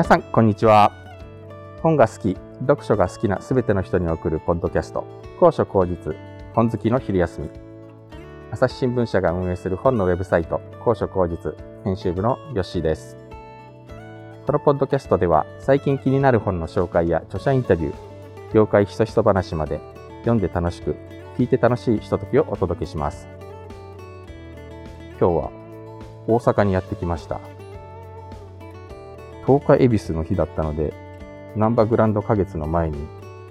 皆さんこんにちは。本が好き読書が好きなすべての人に送るポッドキャスト。高所高実本好きの昼休み。朝日新聞社が運営する本のウェブサイト高所高実編集部のヨッシーです。このポッドキャストでは最近気になる本の紹介や著者インタビュー業界ひそひそ話まで読んで楽しく聞いて楽しいひとときをお届けします。今日は大阪にやってきました。10日恵比寿の日だったので、ナンバーグランド花月の前に、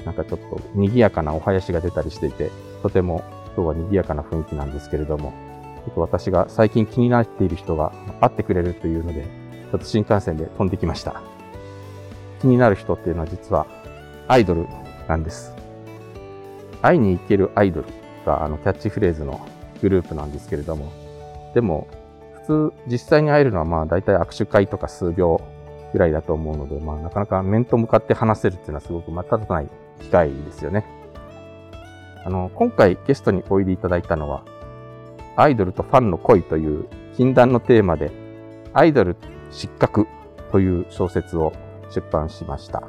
なんかちょっと賑やかなお囃子が出たりしていて、とても今日は賑やかな雰囲気なんですけれども、ちょっと私が最近気になっている人が会ってくれるというので、ちょっと新幹線で飛んできました。気になる人っていうのは実はアイドルなんです。会いに行けるアイドルがあのキャッチフレーズのグループなんですけれども、でも普通実際に会えるのはまあ大体握手会とか数秒ぐらいだと思うので、まあ、なかなか面と向かって話せるっていうのはすごくまたたない機会ですよね。あの、今回ゲストにおいでいただいたのは、アイドルとファンの恋という禁断のテーマで、アイドル失格という小説を出版しました。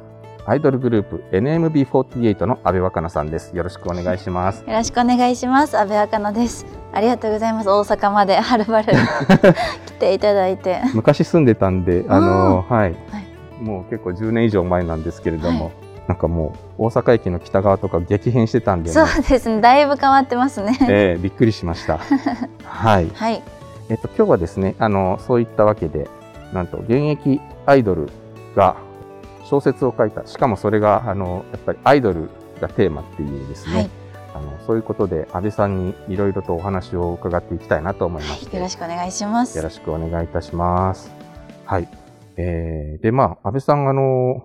アイドルグループ NMB48 の阿部若菜さんです。よろしくお願いします。よろしくお願いします。阿部若菜です。ありがとうございます。大阪まではるばる来 ていただいて。昔住んでたんで、あの、はい、はい、もう結構10年以上前なんですけれども、はい、なんかもう大阪駅の北側とか激変してたんで、ね、そうですね。だいぶ変わってますね。えー、びっくりしました。はい。はい。えっと今日はですね、あのそういったわけで、なんと現役アイドルが小説を書いた。しかもそれが、あの、やっぱりアイドルがテーマっていうですね。はい、あのそういうことで安倍さんにいろいろとお話を伺っていきたいなと思います、はい、よろしくお願いします。よろしくお願いいたします。はい。えー、で、まあ、安倍さん、あの、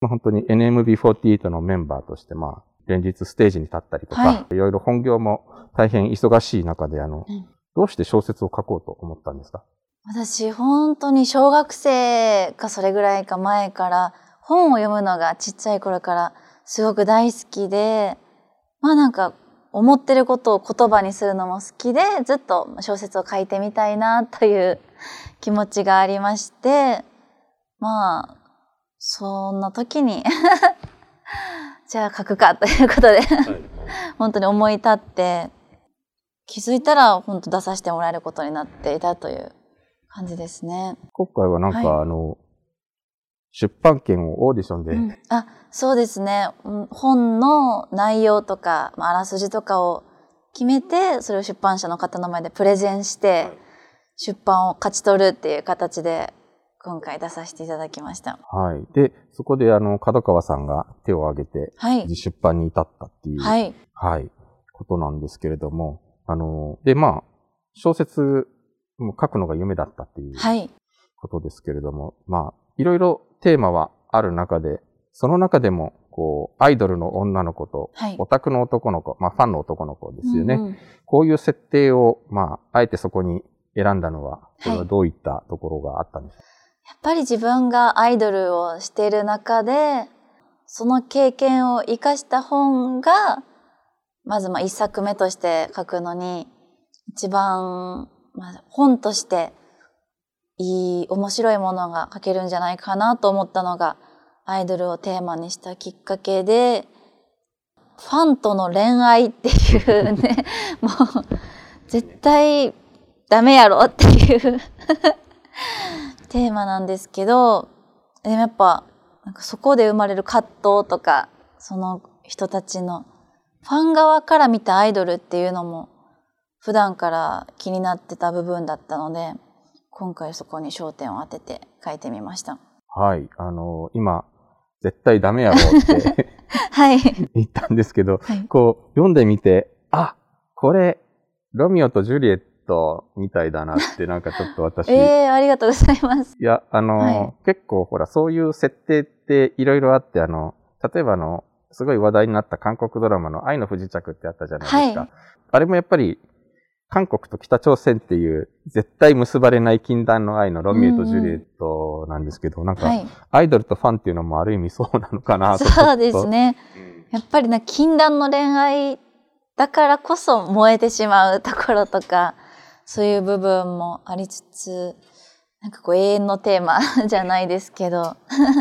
まあ、本当に NMB48 のメンバーとして、まあ、連日ステージに立ったりとか、はい、いろいろ本業も大変忙しい中で、あの、うん、どうして小説を書こうと思ったんですか？私、本当に小学生かそれぐらいか前から本を読むのがちっちゃい頃からすごく大好きで、まあなんか思ってることを言葉にするのも好きで、ずっと小説を書いてみたいなという気持ちがありまして、まあ、そんな時に じゃあ書くかということで 本当に思い立って、気づいたら本当出させてもらえることになっていたという感じですね。今回はなんか、はい、あの、出版権をオーディションで、うん、あそうですね本の内容とか、まあ、あらすじとかを決めてそれを出版社の方の前でプレゼンして、はい、出版を勝ち取るっていう形で今回出させていただきました。はい。で、そこであの、角川さんが手を挙げて、はい、出版に至ったっていう、はい。はい。ことなんですけれども、あの、で、まあ、小説も書くのが夢だったっていう、はい。ことですけれども、まあ、いろいろテーマはある中で、その中でも、こう、アイドルの女の子と、オタクの男の子、まあ、ファンの男の子ですよね。うんうん、こういう設定を、まあ、あえてそこに選んだのは、それはどういったところがあったんですか、はい、やっぱり自分がアイドルをしている中で、その経験を生かした本が、まずまあ一作目として書くのに、一番、まあ、本としていい、面白いものが書けるんじゃないかなと思ったのが、アイドルをテーマにしたきっかけで、ファンとの恋愛っていうね、もう、絶対ダメやろっていう テーマなんですけど、でもやっぱ、なんかそこで生まれる葛藤とか、その人たちの、ファン側から見たアイドルっていうのも、普段から気になってた部分だったので、今回そこに焦点を当てて書いてみました。はい。あの、今、絶対ダメやろって はい。言ったんですけど、はい、こう、読んでみて、あ、これ、ロミオとジュリエットみたいだなって、なんかちょっと私。ええー、ありがとうございます。いや、あの、はい、結構ほら、そういう設定っていろいろあって、あの、例えばあの、すごい話題になった韓国ドラマの愛の不時着ってあったじゃないですか。はい、あれもやっぱり韓国と北朝鮮っていう絶対結ばれない禁断の愛のロミオとジュリエットなんですけど、なんか、アイドルとファンっていうのもある意味そうなのかなと。そうですね。やっぱりな禁断の恋愛だからこそ燃えてしまうところとか、そういう部分もありつつ、なんかこう永遠のテーマじゃないですけど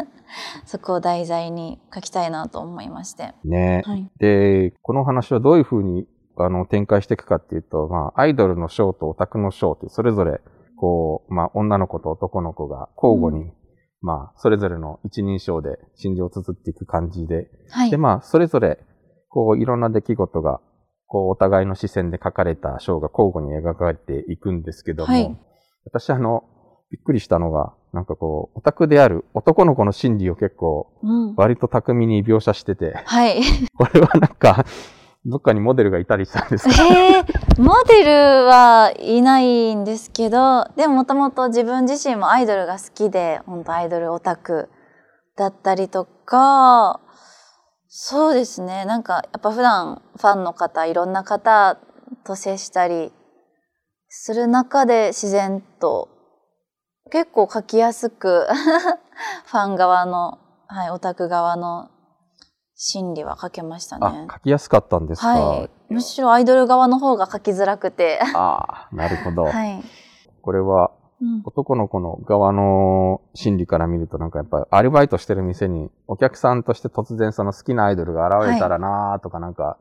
そこを題材に書きたいなと思いまして。ね。はい。で、この話はどういうふうにあの展開していくかっていうと、まあ、アイドルのショーとオタクのショーって、それぞれ、こう、まあ、女の子と男の子が交互に、まあ、それぞれの一人称で心情を綴っていく感じで、はいで、。まあ、それぞれ、こう、いろんな出来事が、こう、お互いの視線で書かれた章が交互に描かれていくんですけども、はい私、あの、びっくりしたのが、なんかこう、オタクである男の子の心理を結構、うん。割と巧みに描写してて、はい。これはなんか、どっかにモデルがいたりしたんですか？えー、モデルはいないんですけど、でももともと自分自身もアイドルが好きで、本当アイドルオタクだったりとか、そうですね、なんかやっぱ普段ファンの方、いろんな方と接したりする中で自然と結構書きやすく ファン側の、はい、オタク側の心理は書けましたねあ、。書きやすかったんですか、はい。むしろアイドル側の方が書きづらくて。ああ、なるほど。はい。これは、うん男の子の側の心理から見ると、なんかやっぱりアルバイトしてる店にお客さんとして突然その好きなアイドルが現れたらなーとかなんか、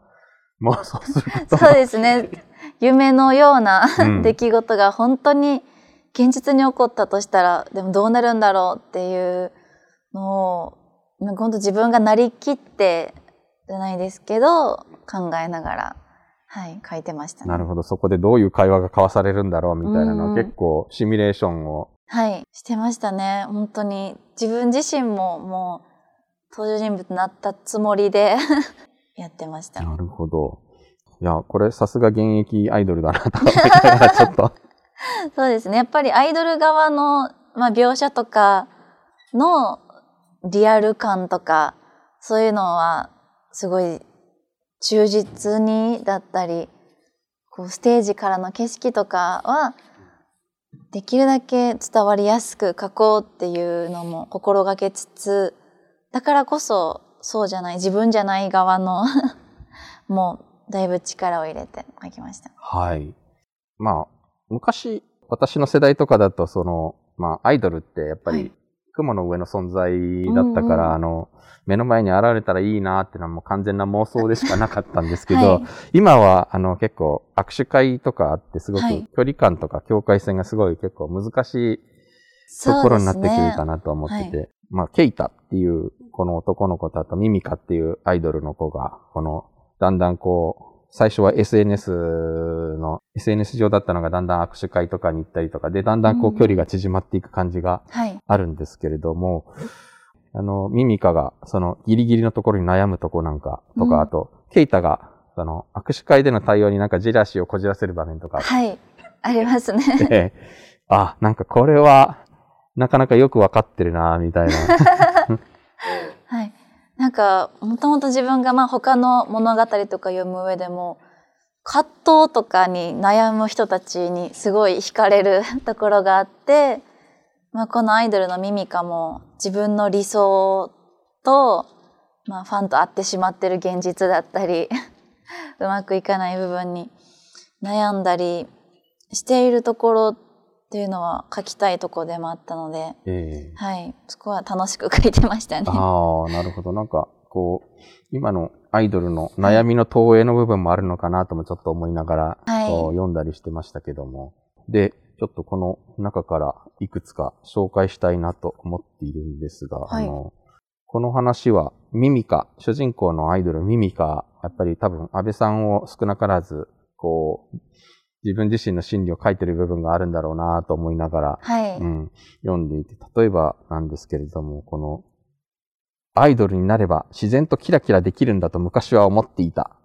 妄想すること そうですね。夢のようなうん出来事が本当に現実に起こったとしたら、でもどうなるんだろうっていうのを、なんか本当自分がなりきってじゃないですけど、考えながら、はい、書いてましたね。なるほど。そこでどういう会話が交わされるんだろうみたいなのうんは結構シミュレーションを。はい、してましたね。本当に自分自身ももう登場人物になったつもりで やってました。なるほど。いや、これさすが現役アイドルだなとか思いながらちょっと。そうですね。やっぱりアイドル側の、まあ、描写とかのリアル感とか、そういうのはすごい忠実にだったり、こうステージからの景色とかは、できるだけ伝わりやすく書こうっていうのも心がけつつ、だからこそそうじゃない、自分じゃない側の もうだいぶ力を入れて書きました。はい。まあ、昔、私の世代とかだと、その、まあ、アイドルってやっぱりはい、雲の上の存在だったから、うんうん。あの、目の前に現れたらいいなっていうのはもう完全な妄想でしかなかったんですけど、はい。今は、あの、結構握手会とかあって、すごくはい。距離感とか境界線がすごい結構難しいところになってくるかなと思ってて、はい。まあ、ケイタっていう、この男の子とあとミミカっていうアイドルの子が、この、だんだんこう、最初は SNS の、SNS 上だったのがだんだん握手会とかに行ったりとかで、だんだんこうんう距離が縮まっていく感じがはい。あるんですけれども、あの、ミミカがそのギリギリのところに悩むとこなんか、とか、うんあと、ケイタが、その握手会での対応になんかジェラシーをこじらせる場面とかはい。ありますね。で、あ、なんかこれは、なかなかよくわかってるな、みたいな。なんか、もともと自分がまあ他の物語とか読む上でも、葛藤とかに悩む人たちにすごい惹かれる ところがあって、まあこのアイドルのミミカも自分の理想と、まあファンと会ってしまってる現実だったり、うまくいかない部分に悩んだりしているところっていうのは書きたいところでもあったので、ええはい。そこは楽しく書いてましたね。ああ、なるほど。なんか、こう、今のアイドルの悩みの投影の部分もあるのかなともちょっと思いながら、はい読んだりしてましたけども。で、ちょっとこの中からいくつか紹介したいなと思っているんですが、はいあの、この話はミミカ、主人公のアイドルミミカ、やっぱり多分安倍さんを少なからず、こう、自分自身の心理を書いてる部分があるんだろうなと思いながら、はい。うん、読んでいて、例えばなんですけれども、この、アイドルになれば自然とキラキラできるんだと昔は思っていた。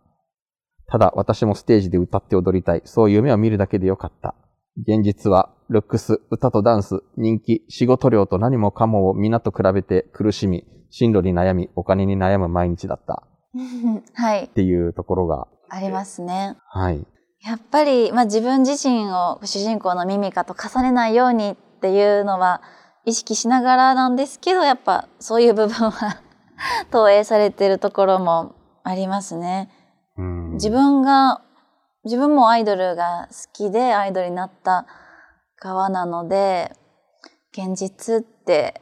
ただ私もステージで歌って踊りたい。そういう夢を見るだけでよかった。現実は、ルックス、歌とダンス、人気、仕事量と何もかもを皆と比べて苦しみ、進路に悩み、お金に悩む毎日だった。はいっ。ていうところが、ありますね。はい。やっぱり、まあ、自分自身を主人公のミミカと重ねないようにっていうのは意識しながらなんですけど、やっぱそういう部分は 投影されてるところもありますね。うん、自分が、自分もアイドルが好きでアイドルになった側なので、現実って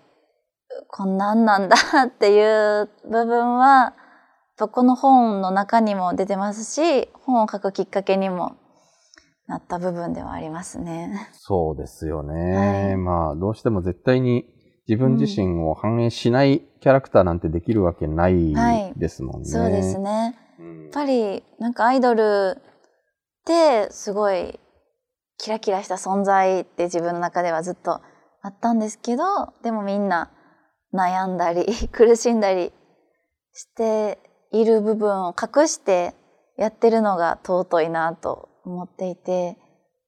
こんなんなんだっていう部分はこの本の中にも出てますし本を書くきっかけにもなった部分ではありますね。そうですよね。はい、まあどうしても絶対に自分自身を反映しないキャラクターなんてできるわけないですもんね。はい、そうですね。やっぱりなんかアイドルってすごいキラキラした存在って自分の中ではずっとあったんですけどでもみんな悩んだり苦しんだりしている部分を隠してやってるのが尊いなと思っていて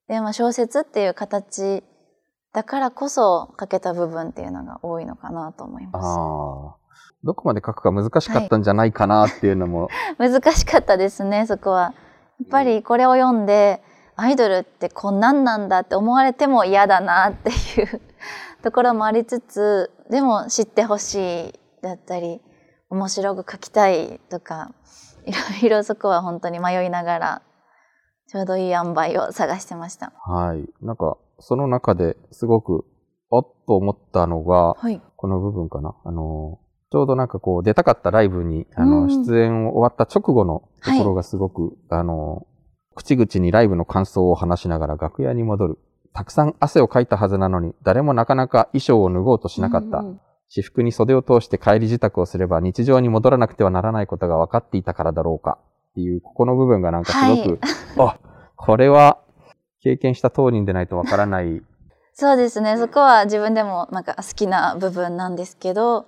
で、まあ、小説っていう形だからこそ書けた部分っていうのが多いのかなと思います。あどこまで書くか難しかったんじゃないかなっていうのも、はい、難しかったですねそこは。やっぱりこれを読んで、アイドルってこんなんなんだって思われても嫌だなっていう ところもありつつでも知ってほしいだったり面白く書きたいとか いろいろそこは本当に迷いながらちょうどいい塩梅を探してました。はい。なんかその中ですごくおっと思ったのが、はい、この部分かな。あのちょうどなんかこう出たかったライブに、あの、出演を終わった直後のところがすごく、はい、あの、口々にライブの感想を話しながら楽屋に戻る。たくさん汗をかいたはずなのに、誰もなかなか衣装を脱ごうとしなかった。私服に袖を通して帰り自宅をすれば日常に戻らなくてはならないことが分かっていたからだろうか。っていう、ここの部分がなんかすごく、はい、あ、これは経験した当人でないと分からないそうですね。そこは自分でもなんか好きな部分なんですけど、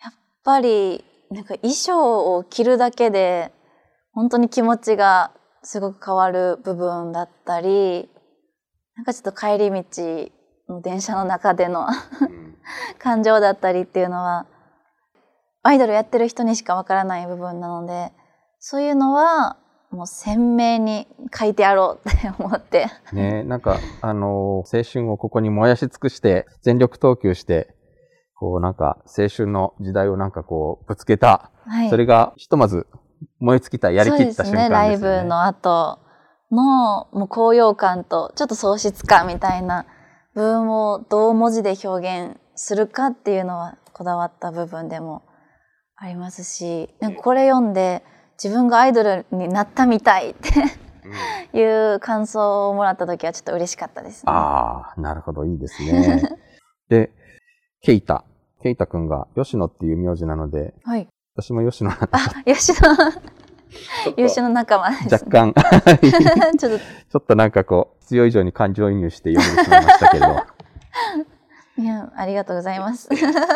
やっぱりなんか衣装を着るだけで本当に気持ちがすごく変わる部分だったり、なんかちょっと帰り道の電車の中での 感情だったりっていうのは、アイドルやってる人にしかわからない部分なので、そういうのはもう鮮明に書いてやろうって思って。ねなんか、あのー、青春をここに燃やし尽くして、全力投球して、こうなんか、青春の時代をなんかこう、ぶつけた。はい、それが、ひとまず、燃え尽きた、やりきった瞬間ですね。ね、ライブの後の、もう高揚感と、ちょっと喪失感みたいな部分をどう文字で表現するかっていうのは、こだわった部分でもありますし、なんかこれ読んで、自分がアイドルになったみたいっていう感想をもらった時はちょっと嬉しかったです、ね、ああ、なるほど、いいですね。で、ケイタ。ケイタくんが吉野っていう名字なので、はい、私も吉野あ、吉野。吉野仲間です、ね、若干。ちょっと、ちょっとなんかこう、必要以上に感情移入して読んでしまいましたけど。ありがとうございます。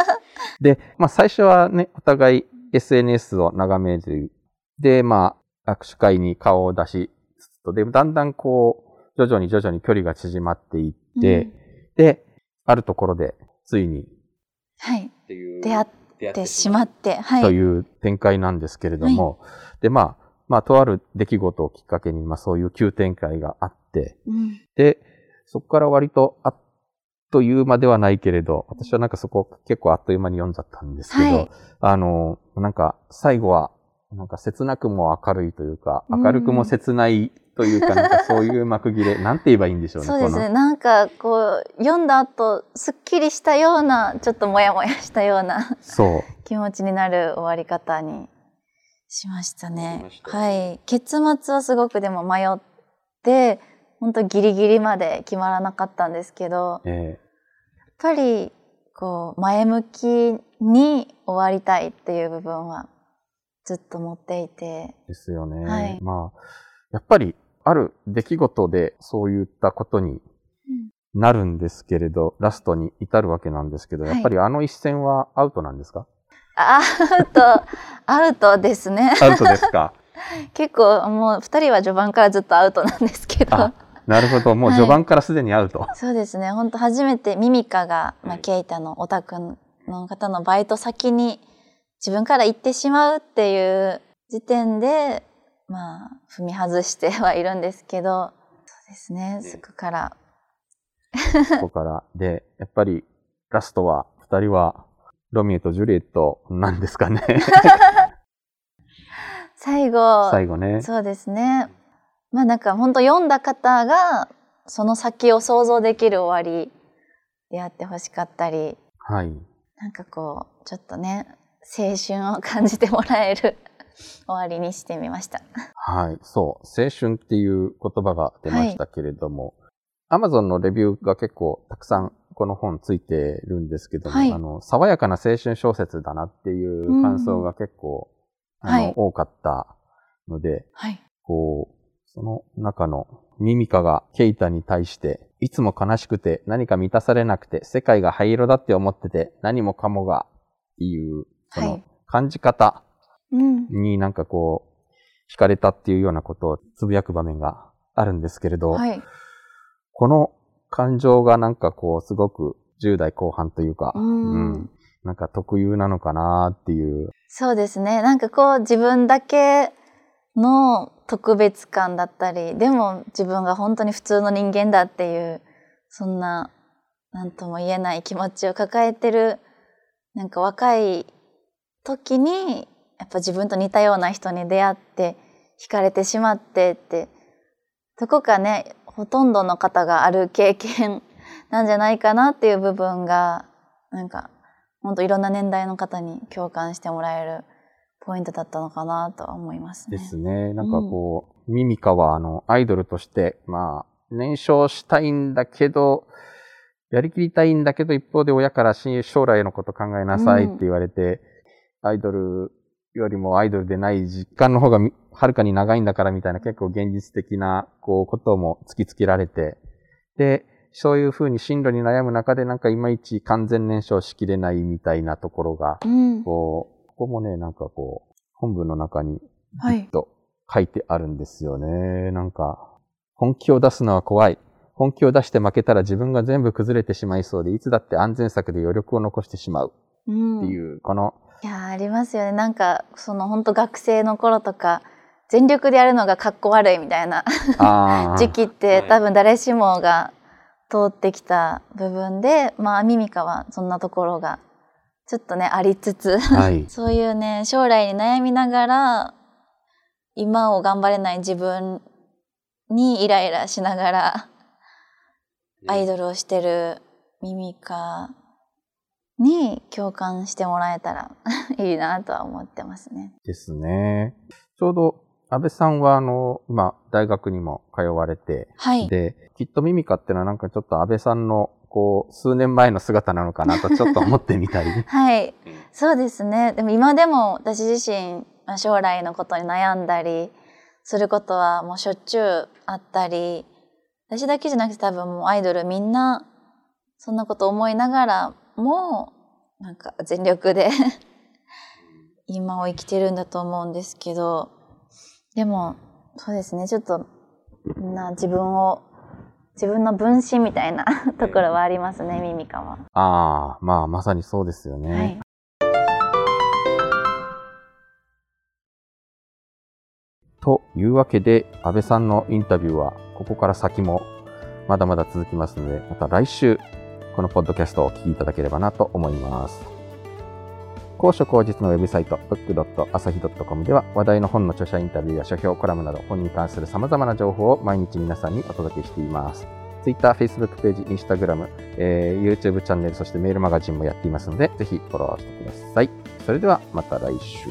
で、まあ最初はね、お互い SNS を眺めるで、まあ、握手会に顔を出しつつと、で、だんだんこう、徐々に徐々に距離が縮まっていって、うん、で、あるところで、ついに、はい。出会ってしまって、はい。という展開なんですけれども、はい、で、まあ、まあ、とある出来事をきっかけに、まあ、そういう急展開があって、うん、で、そこから割とあっという間ではないけれど、私はなんかそこ結構あっという間に読んじゃったんですけど、はい、あの、なんか最後はなんか切なくも明るいというか、明るくも切ないというか、なんかそういう幕切れ、なんて言えばいいんでしょうね。そうですね。なんかこう、読んだ後、すっきりしたような、ちょっともやもやしたような、そう。気持ちになる終わり方にしましたね。はい。結末はすごくでも迷って、本当ギリギリまで決まらなかったんですけど、えー、やっぱり、こう、前向きに終わりたいっていう部分はずっと持っていて。ですよね。はい、まあ、やっぱりある出来事でそういったことになるんですけれど、うん、ラストに至るわけなんですけど、やっぱりあの一戦はアウトなんですか、アウト、アウトですね。アウトですか？結構もう二人は序盤からずっとアウトなんですけど。なるほど。もう序盤からすでにアウト。はい、そうですね。本当初めてミミカが、まあ、ケイタのオタクの方のバイト先に自分から言ってしまうっていう時点で、まあ、踏み外してはいるんですけど、そうですね、そこから。そこから。で、やっぱり、ラストは、二人は、ロミオとジュリエットなんですかね。最後。最後ね。そうですね。まあなんか本当読んだ方が、その先を想像できる終わり出会ってほしかったり、はい。なんかこう、ちょっとね、青春を感じてもらえる 終わりにしてみました。はい。そう。青春っていう言葉が出ましたけれども、Amazon のレビューが結構たくさんこの本ついてるんですけども、はいあの、爽やかな青春小説だなっていう感想が結構、あの、はい多かったので、はい。こう、その中のミミカがケイタに対して、いつも悲しくて何か満たされなくて世界が灰色だって思ってて何もかもがっていう、そのはい感じ方うん。になんかこう、惹かれたっていうようなことをつぶやく場面があるんですけれど、はい。この感情がなんかこう、すごく10代後半というか、うんなんか特有なのかなっていう。そうですね。なんかこう自分だけの特別感だったり、でも自分が本当に普通の人間だっていう、そんな、なんとも言えない気持ちを抱えてる、なんか若い時に、やっぱ自分と似たような人に出会って、惹かれてしまってって、どこかね、ほとんどの方がある経験 なんじゃないかなっていう部分が、なんか本当いろんな年代の方に共感してもらえるポイントだったのかなとは思いますね。ですね。なんかこう、ミミカはあの、アイドルとして、まあ、燃焼したいんだけど、やりきりたいんだけど、一方で親からし将来のこと考えなさいって言われて、アイドルよりもアイドルでない実感の方がみはるかに長いんだからみたいな結構現実的な、こう、ことも突きつけられて、で、そういうふうに進路に悩む中でなんかいまいち完全燃焼しきれないみたいなところが、うん。こう、ここもね、なんかこう、本文の中にはい。と書いてあるんですよね。なんか、本気を出すのは怖い。本気を出して負けたら自分が全部崩れてしまいそうで、いつだって安全策で余力を残してしまううん。っていう、この、いやーありますよね。なんかその本当学生の頃とか全力でやるのがかっこ悪いみたいな 時期ってはい多分誰しもが通ってきた部分で、まあミミカはそんなところがちょっとねありつつ、はい。そういうね将来に悩みながら今を頑張れない自分にイライラしながらアイドルをしてるミミカに共感してもらえたら いいなとは思ってますね。ですね。ちょうど、安倍さんは、あの、今、大学にも通われて、はい。で、きっとミミカってのはなんかちょっと安倍さんの、こう、数年前の姿なのかなとちょっと思ってみたり。はい。そうですね。でも今でも私自身、まあ将来のことに悩んだりすることはもうしょっちゅうあったり、私だけじゃなくて多分もうアイドルみんなそんなこと思いながらも、なんか全力で 今を生きてるんだと思うんですけど、でもそうですね、ちょっとな自分を、自分の分身みたいなところはありますね、ミミカは。ああ、まあ、まさにそうですよね。はい。というわけで、安倍さんのインタビューは、ここから先もまだまだ続きますので、また来週、このポッドキャストをお聞きいただければなと思います。高所高実のウェブサイト、book.asahi.com では話題の本の著者インタビューや書評、コラムなど本に関する様々な情報を毎日皆さんにお届けしています。Twitter、Facebook ページ、Instagram、えー YouTube チャンネル、そしてメールマガジンもやっていますので、ぜひフォローしてください。それではまた来週。